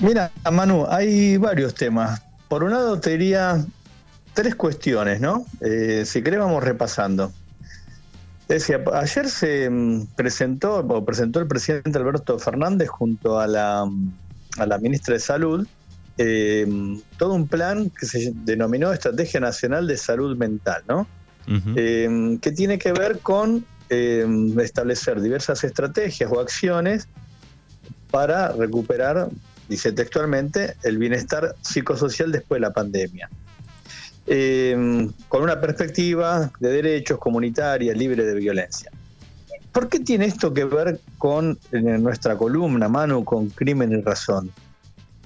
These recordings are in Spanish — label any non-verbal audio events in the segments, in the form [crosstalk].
Mira, Manu, hay varios temas. Por un lado te diría tres cuestiones, ¿no? Eh, si querés vamos repasando. Decía, ayer se mm, presentó, o presentó el presidente Alberto Fernández junto a la, mm, a la ministra de Salud eh, todo un plan que se denominó Estrategia Nacional de Salud Mental, ¿no? Eh, que tiene que ver con establecer diversas estrategias o acciones para recuperar, dice textualmente, el bienestar psicosocial después de la pandemia. Em, con una perspectiva de derechos comunitaria, libre de violencia. ¿Por qué tiene esto que ver con nuestra columna, Manu, con crimen y razón?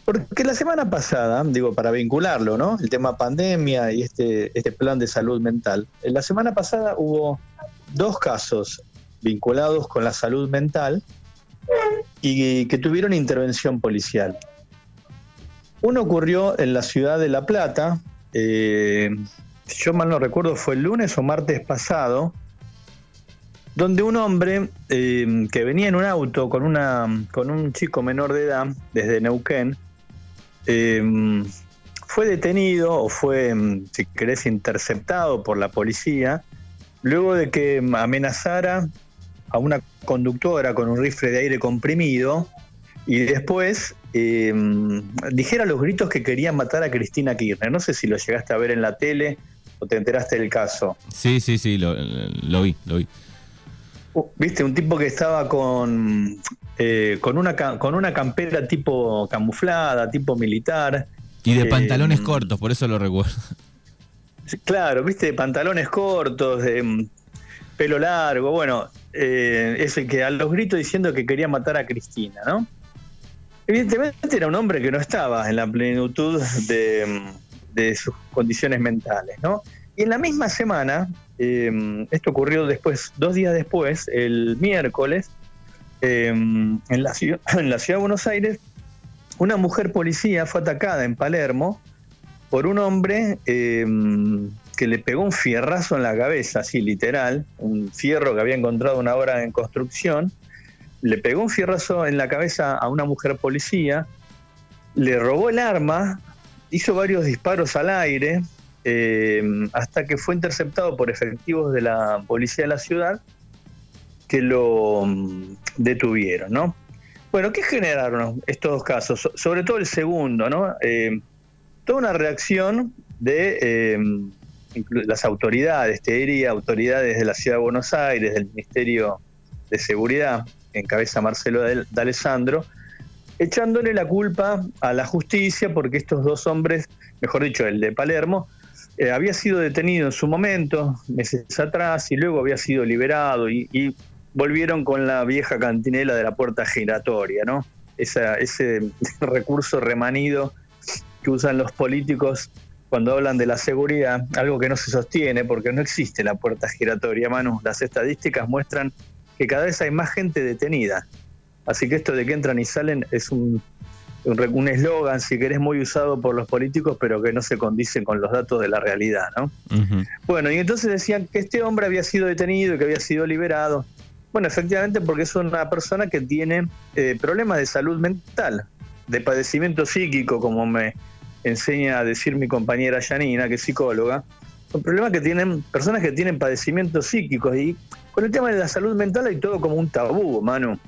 Porque la semana pasada, digo, para vincularlo, ¿no? El tema pandemia y este, este plan de salud mental. En la semana pasada hubo dos casos vinculados con la salud mental y que tuvieron intervención policial. Uno ocurrió en la ciudad de La Plata, eh, yo mal no recuerdo, fue el lunes o martes pasado, donde un hombre eh, que venía en un auto con, una, con un chico menor de edad desde Neuquén, eh, fue detenido o fue, si querés, interceptado por la policía, luego de que amenazara a una conductora con un rifle de aire comprimido y después eh, dijera los gritos que querían matar a Cristina Kirchner. No sé si lo llegaste a ver en la tele o te enteraste del caso. Sí, sí, sí, lo, vi, lo vi. Uh, viste, un tipo que estaba con, eh, con, una, con una campera tipo camuflada, tipo militar. Y de pantalones eh, cortos, por eso lo recuerdo. Claro, viste, pantalones cortos, de pelo largo, bueno, eh, ese que a los gritos diciendo que quería matar a Cristina, ¿no? Evidentemente era un hombre que no estaba en la plenitud de, sus condiciones mentales, ¿no? Y en la misma semana, em, esto ocurrió después, dos días después, el miércoles, em, en, la ciudad, [clears throat] en la ciudad de Buenos Aires, una mujer policía fue atacada en Palermo por un hombre em, que le pegó un fierrazo en la cabeza, así literal, un fierro que había encontrado una hora en construcción, le pegó un fierrazo en la cabeza a una mujer policía, le robó el arma, hizo varios disparos al aire, eh, hasta que fue interceptado por efectivos de la policía de la ciudad que lo mm, detuvieron, ¿no? Bueno, ¿qué generaron estos dos casos? Sobre todo el segundo, ¿no? Eh, toda una reacción de eh, las autoridades, te diría, autoridades de la Ciudad de Buenos Aires, del Ministerio de Seguridad, encabeza Marcelo D'Alessandro, echándole la culpa a la justicia porque estos dos hombres, mejor dicho, el de Palermo, eh, había sido detenido en su momento, meses atrás, y luego había sido liberado y, volvieron con la vieja cantinela de la puerta giratoria, ¿no? ese [laughs] recurso remanido que usan los políticos cuando hablan de la seguridad, algo que no se sostiene porque no existe la puerta giratoria, Manu. Las estadísticas muestran que cada vez hay más gente detenida. Así que esto de que entran y salen es un un eslogan, si querés, muy usado por los políticos, pero que no se condice con los datos de la realidad, ¿no? Bueno, y entonces decían que este hombre había sido detenido y que había sido liberado. Bueno, efectivamente porque es una persona que tiene eh, problemas de salud mental, de padecimiento psíquico, como me enseña a decir mi compañera Janina, que es psicóloga. Son problemas que tienen personas que tienen padecimientos psíquicos y con el tema de la salud mental hay todo como un tabú, Manu.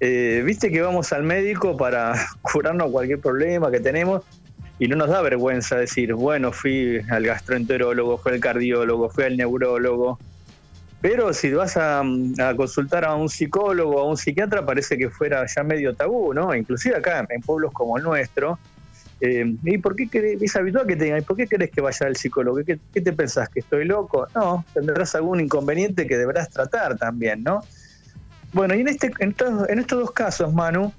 Eh, Viste que vamos al médico para [laughs] curarnos cualquier problema que tenemos y no nos da vergüenza decir, bueno, fui al gastroenterólogo, fui al cardiólogo, fui al neurólogo. Pero si vas a, consultar a un psicólogo o a un psiquiatra, parece que fuera ya medio tabú, ¿no? Inclusive acá en pueblos como el nuestro. Eh, ¿Y por qué es habitual que tenga? ¿Y por qué querés que vaya al psicólogo? ¿Qué, ¿Qué, te pensás? ¿Que estoy loco? No, tendrás algún inconveniente que deberás tratar también, ¿no? Bueno, y en, este, en, estos dos casos, Manu,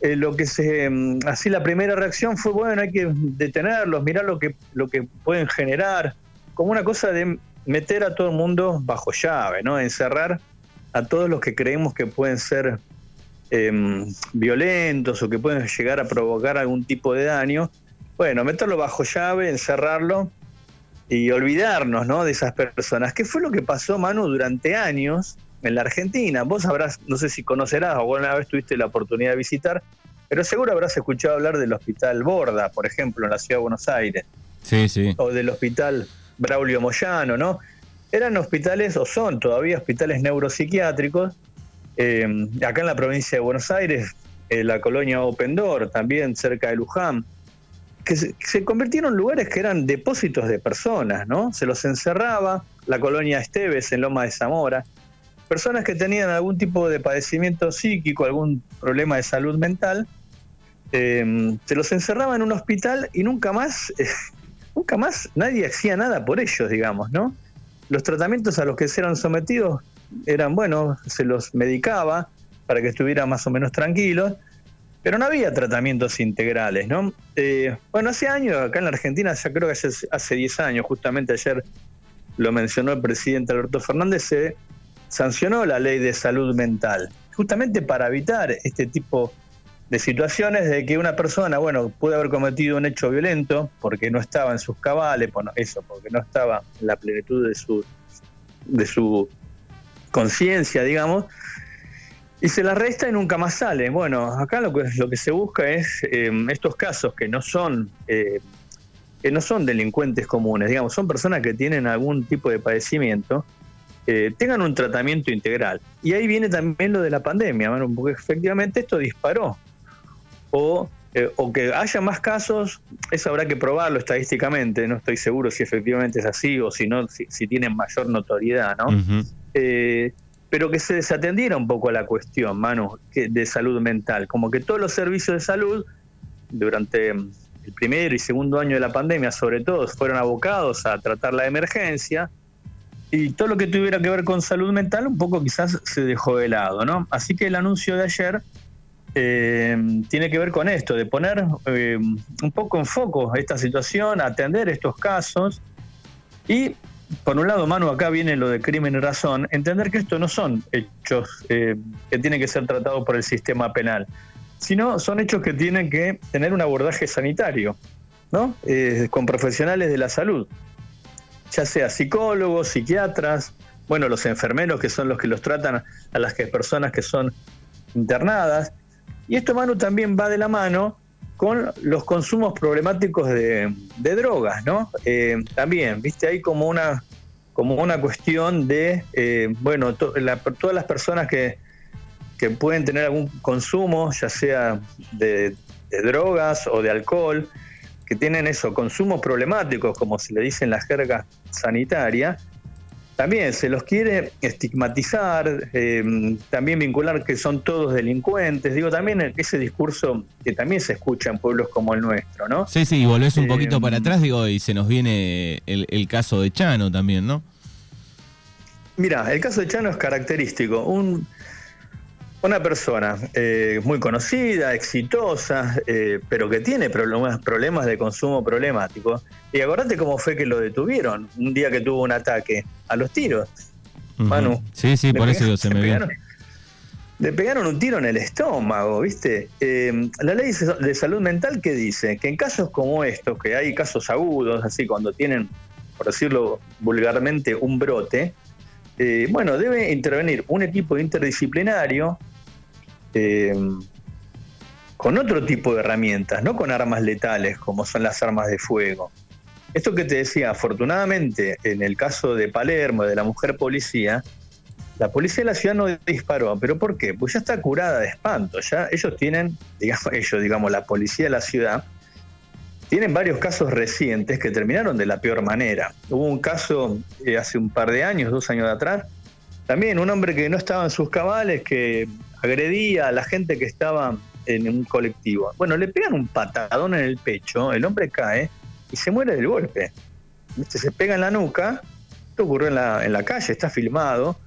eh, lo que se, mm, así la primera reacción fue, bueno, hay que detenerlos, mirar lo que, lo que pueden generar, como una cosa de meter a todo el mundo bajo llave, ¿no? Encerrar a todos los que creemos que pueden ser em, violentos o que pueden llegar a provocar algún tipo de daño. Bueno, meterlo bajo llave, encerrarlo y olvidarnos, ¿no? De esas personas. ¿Qué fue lo que pasó, Manu, durante años? en la Argentina. Vos sabrás, no sé si conocerás o alguna vez tuviste la oportunidad de visitar pero seguro habrás escuchado hablar del Hospital Borda, por ejemplo, en la Ciudad de Buenos Aires. Sí, sí. O del Hospital Braulio Moyano, ¿no? Eran hospitales, o son todavía hospitales neuropsiquiátricos, acá en la provincia de Buenos Aires, en la colonia Open Door, también cerca de Luján, que se, se convirtieron en lugares que eran depósitos de personas, ¿no? Se los encerraba, la colonia Esteves en Loma de Zamora, personas que tenían algún tipo de padecimiento psíquico, algún problema de salud mental, eh, se los encerraba en un hospital y nunca más, [laughs] eh, nunca más nadie hacía nada por ellos, digamos, ¿no? Los tratamientos a los que se eran sometidos eran, bueno, se los medicaba para que estuvieran más o menos tranquilos, pero no había tratamientos integrales, ¿no? Eh, bueno, hace años, acá en la Argentina, ya creo que hace, hace 10 años, justamente ayer lo mencionó el presidente Alberto Fernández, se sancionó la ley de salud mental, justamente para evitar este tipo de situaciones de que una persona, bueno, puede haber cometido un hecho violento porque no estaba en sus cabales, bueno, eso, porque no estaba en la plenitud de su, de su conciencia, digamos, y se la resta y nunca más sale. Bueno, acá lo que, lo que se busca es eh, estos casos que no son eh, que no son delincuentes comunes, digamos, son personas que tienen algún tipo de padecimiento, eh, tengan un tratamiento integral. Y ahí viene también lo de la pandemia, bueno, porque efectivamente esto disparó. O, eh, o que haya más casos, eso habrá que probarlo estadísticamente, no estoy seguro si efectivamente es así o si no, si, si tienen mayor notoriedad, ¿no? Eh, pero que se desatendiera un poco la cuestión, Manu, que- de salud mental. Como que todos los servicios de salud, durante mm, el primero y segundo año de la pandemia, sobre todo, fueron abocados a tratar la emergencia y todo lo que tuviera que ver con salud mental un poco quizás se dejó de lado, ¿no? Así que el anuncio de ayer eh, tiene que ver con esto, de poner eh, un poco en foco esta situación, atender estos casos y, por un lado, Manu, acá viene lo de crimen y razón, entender que esto no son hechos eh, que tienen que ser tratados por el sistema penal, sino son hechos que tienen que tener un abordaje sanitario, ¿no? Eh, con profesionales de la salud, ya sea psicólogos, psiquiatras, bueno, los enfermeros que son los que los tratan a las personas que son internadas. Y esto, Manu, también va de la mano con los consumos problemáticos de, de drogas, ¿no? Eh, también, viste, hay como una, como una cuestión de, eh, bueno, todas las personas que, que pueden tener algún consumo, ya sea de, de drogas o de alcohol, que tienen eso, consumos problemáticos, como se le dice en la jerga sanitaria, también se los quiere estigmatizar, eh, también vincular que son todos delincuentes. Digo, también ese discurso que también se escucha en pueblos como el nuestro, ¿no? Sí, sí, y volvés un Eh, poquito para atrás, digo, y se nos viene el, el caso de Chano también, ¿no? Mira, el caso de Chano es característico. Un, una persona eh, muy conocida, exitosa, eh, pero que tiene problemas, problemas de consumo problemático. Y acordate cómo fue que lo detuvieron un día que tuvo un ataque a los tiros. Manu. Sí, sí, por eso pegaron- se me pegaron- Le pegaron un tiro en el estómago, ¿viste? Eh, la ley de salud mental que dice que en casos como estos, que hay casos agudos, así cuando tienen, por decirlo vulgarmente, un brote, eh, bueno, debe intervenir un equipo interdisciplinario eh, con otro tipo de herramientas, no con armas letales como son las armas de fuego. Esto que te decía, afortunadamente, en el caso de Palermo, de la mujer policía, la policía de la ciudad no disparó. ¿Pero por qué? Pues ya está curada de espanto. Ya ellos tienen, digamos, [laughs] ellos, digamos, la policía de la ciudad, tienen varios casos recientes que terminaron de la peor manera. Hubo un caso eh, hace un par de años, dos años atrás, también un hombre que no estaba en sus cabales, que agredía a la gente que estaba en un colectivo. Bueno, le pegan un patadón en el pecho, el hombre cae y se muere del golpe. Se pega en la nuca, esto ocurrió en la, en la calle, está filmado.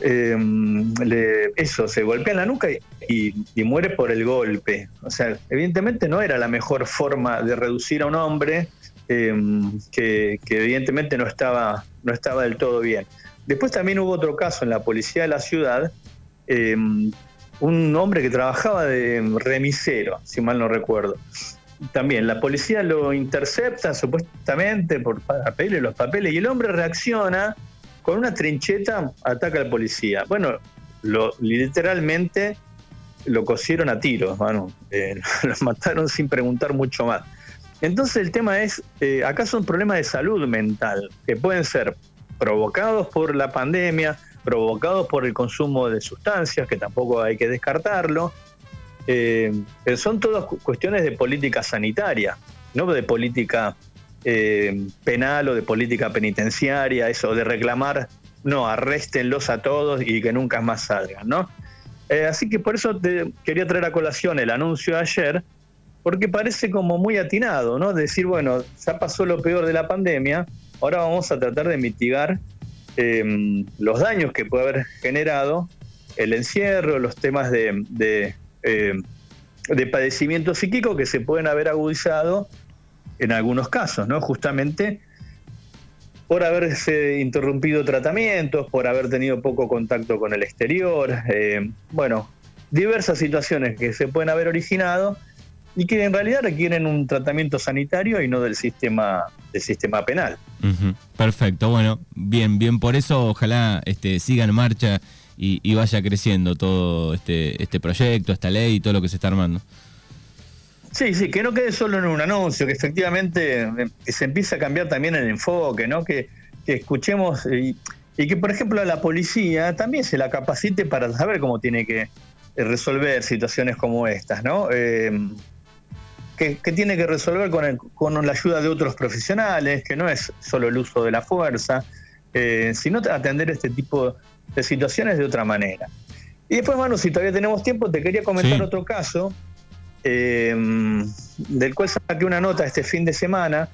Le- eso, se golpea en la nuca y, y- muere por el golpe. O sea, evidentemente no era la mejor forma de reducir a un hombre eh, que, que evidentemente no estaba, no estaba del todo bien. Después también hubo otro caso en la policía de la ciudad, eh, un hombre que trabajaba de remisero, si mal no recuerdo. También la policía lo intercepta supuestamente por pedirle los papeles y el hombre reacciona con una trincheta, ataca al policía. Bueno, literalmente lo cosieron a tiros, mano. Eh, [laughs] lo mataron sin preguntar mucho más. Entonces el tema es, eh, acá son problemas de salud mental, que pueden ser provocados por la pandemia, provocados por el consumo de sustancias, que tampoco hay que descartarlo. Eh, son todas cuestiones de política sanitaria, no de política eh, penal o de política penitenciaria, eso de reclamar, no, arréstenlos a todos y que nunca más salgan, ¿no? Eh, así que por eso quería traer a colación el anuncio de ayer, porque parece como muy atinado, ¿no? Decir, bueno, ya pasó lo peor de la pandemia, ahora vamos a tratar de mitigar em, los daños que puede haber generado el encierro, los temas de, em, de padecimiento psíquico que se pueden haber agudizado en algunos casos, ¿no? Justamente por haberse interrumpido tratamientos, por haber tenido poco contacto con el exterior, eh, bueno, diversas situaciones que se pueden haber originado y que en realidad requieren un tratamiento sanitario y no del sistema del sistema penal. Perfecto, bueno, bien, bien por eso ojalá este, siga en marcha y, y, vaya creciendo todo este, este proyecto, esta ley y todo lo que se está armando. Sí, sí, que no quede solo en un anuncio, que efectivamente eh, se empiece a cambiar también el enfoque, ¿no? Que, escuchemos y, que, por ejemplo, a la policía también se la capacite para saber cómo tiene que eh, resolver situaciones como estas, ¿no? Em, que, tiene que resolver con, con la ayuda de otros profesionales, que no es solo el uso de la fuerza, eh, sino atender este tipo de situaciones de otra manera. Y después, Manu, si todavía tenemos tiempo, te quería comentar otro caso eh, del cual saqué una nota este fin de semana,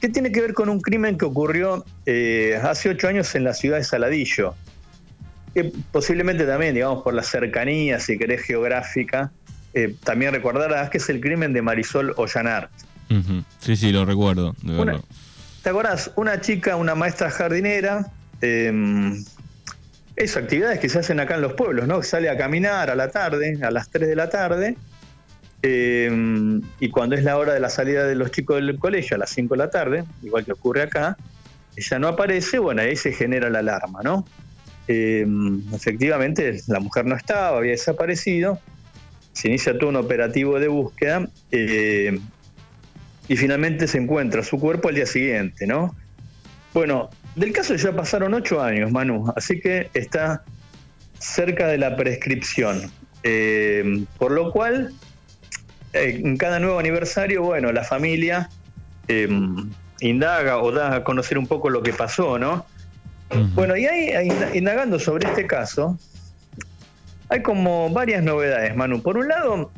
que tiene que ver con un crimen que ocurrió eh, hace ocho años en la ciudad de Saladillo. Que posiblemente también, digamos, por la cercanía, si querés, geográfica, eh, también recordarás que es el crimen de Marisol Ollanart. Sí, sí, lo recuerdo. ¿Te acordás? Una chica, una maestra jardinera, eh, esas actividades que se hacen acá en los pueblos, ¿no? Sale a caminar a la tarde, a las 3 de la tarde, eh, y cuando es la hora de la salida de los chicos del colegio a las 5 de la tarde, igual que ocurre acá, ella no aparece, bueno, ahí se genera la alarma, ¿no? Eh, efectivamente, la mujer no estaba, había desaparecido, se inicia todo un operativo de búsqueda eh, y finalmente se encuentra su cuerpo al día siguiente, ¿no? Bueno, del caso ya pasaron ocho años, Manu, así que está cerca de la prescripción. por lo cual, eh, en cada nuevo aniversario, bueno, la familia indaga o da a conocer un poco lo que pasó, ¿no? Bueno, y ahí, indagando sobre este caso, hay como varias novedades, Manu. Por un lado,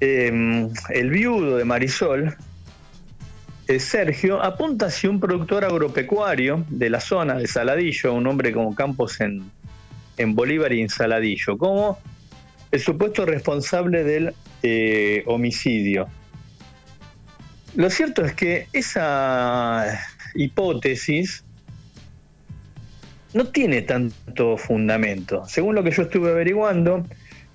em, el viudo de Marisol, eh, Sergio, apunta hacia un productor agropecuario de la zona de Saladillo, un hombre como Campos en, en Bolívar y en Saladillo, como el supuesto responsable del eh, homicidio. Lo cierto es que esa hipótesis no tiene tanto fundamento. Según lo que yo estuve averiguando,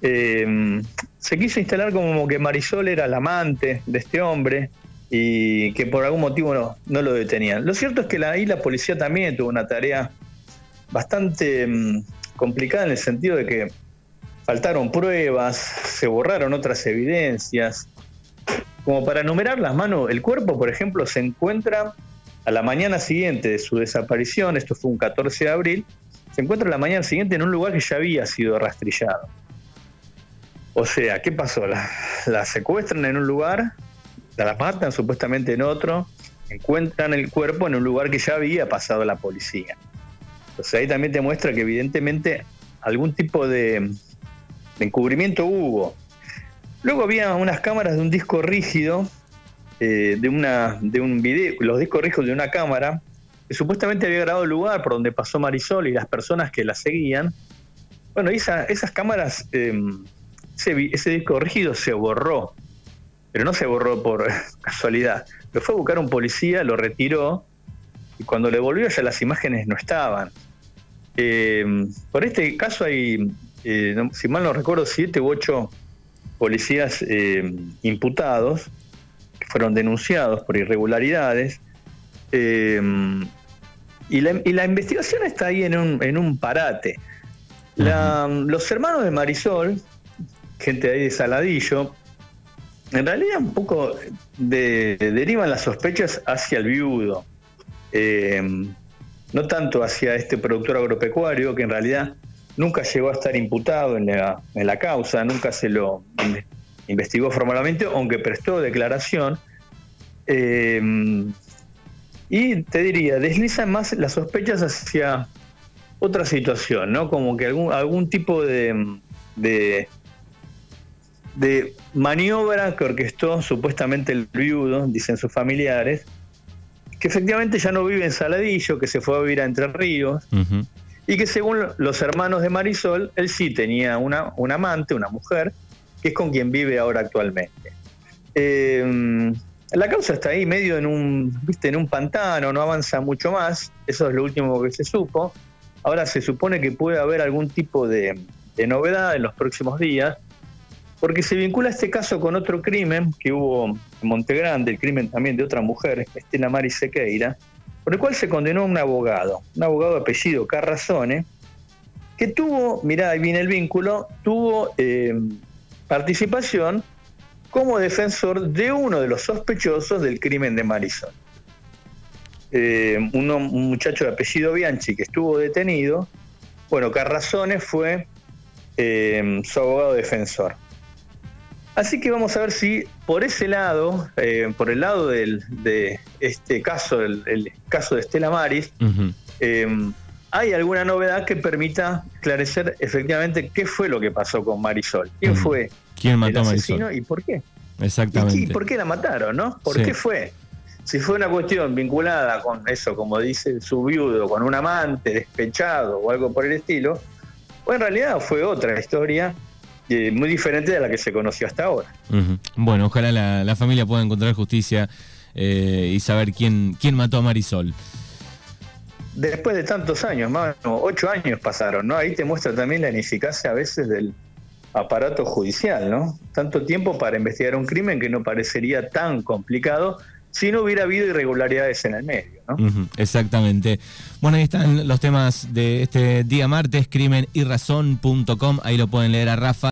eh, se quiso instalar como que Marisol era la amante de este hombre y que por algún motivo no, no lo detenían. Lo cierto es que ahí la policía también tuvo una tarea bastante mm, complicada en el sentido de que faltaron pruebas, se borraron otras evidencias. Como para enumerar las manos, el cuerpo, por ejemplo, se encuentra a la mañana siguiente de su desaparición, esto fue un 14 de abril, se encuentra a la mañana siguiente en un lugar que ya había sido rastrillado. O sea, ¿qué pasó? La, secuestran en un lugar, la matan supuestamente en otro, encuentran el cuerpo en un lugar que ya había pasado la policía. Entonces ahí también te muestra que evidentemente algún tipo de, de encubrimiento hubo. Luego había unas cámaras de un disco rígido, eh, de, una, de un video, los discos rígidos de una cámara, que supuestamente había grabado el lugar por donde pasó Marisol y las personas que la seguían. Bueno, esas cámaras, em, ese, disco rígido se borró, pero no se borró por [laughs] casualidad. Lo fue a buscar un policía, lo retiró, y cuando le volvió ya las imágenes no estaban. Em, por este caso hay eh, si mal no recuerdo, siete u ocho policías eh, imputados fueron denunciados por irregularidades. Eh, y, la, investigación está ahí en un, parate. los hermanos de Marisol gente de ahí de Saladillo, en realidad un poco de, derivan las sospechas hacia el viudo, eh, no tanto hacia este productor agropecuario que en realidad nunca llegó a estar imputado en la, en la causa, nunca se lo investigó formalmente, aunque prestó declaración. Eh, y te diría, deslizan más las sospechas hacia otra situación, ¿no? Como que algún, algún tipo de, de, maniobra que orquestó supuestamente el viudo, dicen sus familiares, que efectivamente ya no vive en Saladillo, que se fue a vivir a Entre Ríos, y que según los hermanos de Marisol, él sí tenía una, un amante, una mujer, que es con quien vive ahora actualmente. Eh, la causa está ahí medio en un, viste, en un pantano, no avanza mucho más, eso es lo último que se supo. Ahora se supone que puede haber algún tipo de, novedad en los próximos días, porque se vincula este caso con otro crimen que hubo en Montegrande, el crimen también de otra mujer, Estela Mari Sequeira, por el cual se condenó a un abogado, un abogado de apellido Carrazone, que tuvo, mirá, ahí viene el vínculo, tuvo eh, participación como defensor de uno de los sospechosos del crimen de Marisol. Eh, un muchacho de apellido Bianchi que estuvo detenido, bueno, Carrazones fue eh, su abogado defensor. Así que vamos a ver si por ese lado, eh, por el lado de este caso, el, caso de Estela Maris, hay alguna novedad que permita esclarecer efectivamente qué fue lo que pasó con Marisol. ¿Quién fue ¿Quién mató el asesino y por qué? Exactamente. ¿Y por qué la mataron, no? ¿Por qué fue? Si fue una cuestión vinculada con eso, como dice su viudo, con un amante despechado o algo por el estilo, o en realidad fue otra historia eh, muy diferente de la que se conoció hasta ahora. Bueno, ojalá la, familia pueda encontrar justicia eh, y saber quién, quién mató a Marisol después de tantos años, más ocho años pasaron, ¿no? Ahí te muestra también la ineficacia a veces del aparato judicial, ¿no? Tanto tiempo para investigar un crimen que no parecería tan complicado si no hubiera habido irregularidades en el medio, ¿no? exactamente. Bueno, ahí están los temas de este día martes, crimen y ahí lo pueden leer a Rafa.